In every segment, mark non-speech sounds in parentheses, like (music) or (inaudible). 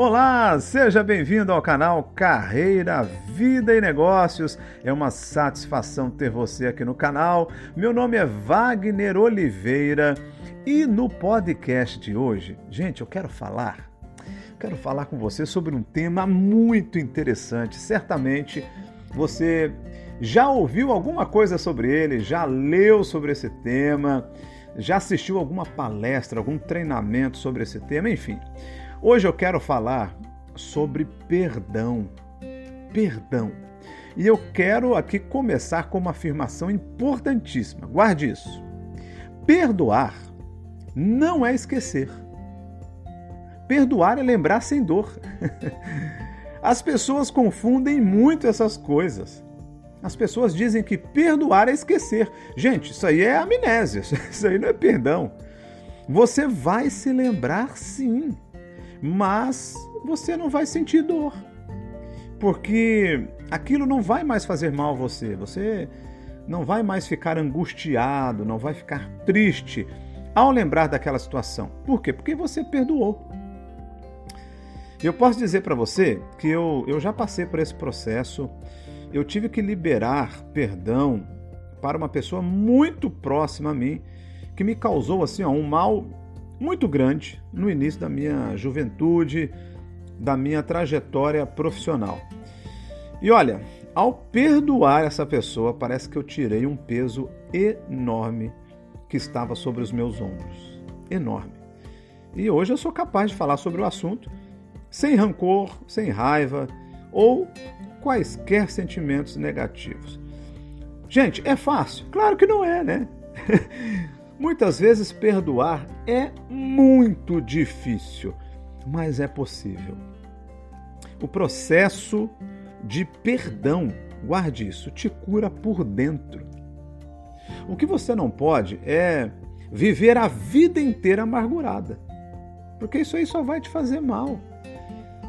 Olá, seja bem-vindo ao canal Carreira, Vida e Negócios. É uma satisfação ter você aqui no canal. Meu nome é Wagner Oliveira e no podcast de hoje, gente, eu quero falar, quero falar com você sobre um tema muito interessante. Certamente você já ouviu alguma coisa sobre ele, já leu sobre esse tema, já assistiu alguma palestra, algum treinamento sobre esse tema, enfim. Hoje eu quero falar sobre perdão. Perdão. E eu quero aqui começar com uma afirmação importantíssima. Guarde isso. Perdoar não é esquecer. Perdoar é lembrar sem dor. (laughs) As pessoas confundem muito essas coisas. As pessoas dizem que perdoar é esquecer. Gente, isso aí é amnésia, (laughs) isso aí não é perdão. Você vai se lembrar sim mas você não vai sentir dor. Porque aquilo não vai mais fazer mal a você. Você não vai mais ficar angustiado, não vai ficar triste ao lembrar daquela situação. Por quê? Porque você perdoou. Eu posso dizer para você que eu, eu já passei por esse processo. Eu tive que liberar perdão para uma pessoa muito próxima a mim que me causou assim ó, um mal muito grande no início da minha juventude, da minha trajetória profissional. E olha, ao perdoar essa pessoa, parece que eu tirei um peso enorme que estava sobre os meus ombros. Enorme. E hoje eu sou capaz de falar sobre o assunto sem rancor, sem raiva ou quaisquer sentimentos negativos. Gente, é fácil? Claro que não é, né? (laughs) Muitas vezes perdoar é muito difícil, mas é possível. O processo de perdão, guarde isso, te cura por dentro. O que você não pode é viver a vida inteira amargurada, porque isso aí só vai te fazer mal.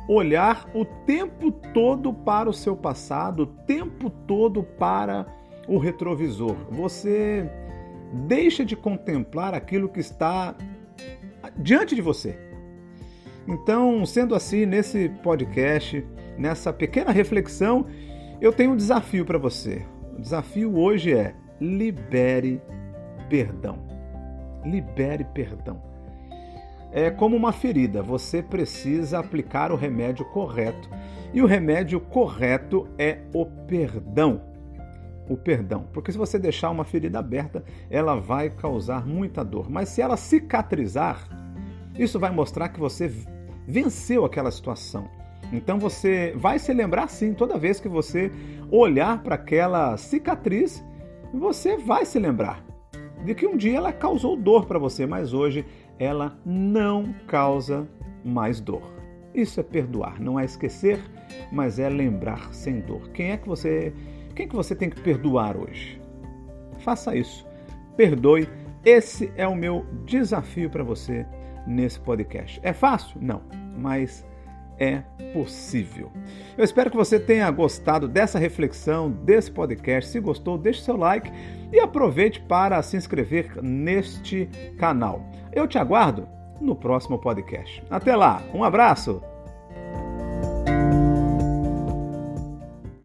Olhar o tempo todo para o seu passado, o tempo todo para o retrovisor. Você deixa de contemplar aquilo que está diante de você. Então, sendo assim, nesse podcast, nessa pequena reflexão, eu tenho um desafio para você. O desafio hoje é libere perdão. Libere perdão. É como uma ferida, você precisa aplicar o remédio correto. E o remédio correto é o perdão o perdão. Porque se você deixar uma ferida aberta, ela vai causar muita dor. Mas se ela cicatrizar, isso vai mostrar que você venceu aquela situação. Então você vai se lembrar sim, toda vez que você olhar para aquela cicatriz, você vai se lembrar de que um dia ela causou dor para você, mas hoje ela não causa mais dor. Isso é perdoar, não é esquecer, mas é lembrar sem dor. Quem é que você quem que você tem que perdoar hoje? Faça isso. Perdoe. Esse é o meu desafio para você nesse podcast. É fácil? Não, mas é possível. Eu espero que você tenha gostado dessa reflexão, desse podcast. Se gostou, deixe seu like e aproveite para se inscrever neste canal. Eu te aguardo no próximo podcast. Até lá, um abraço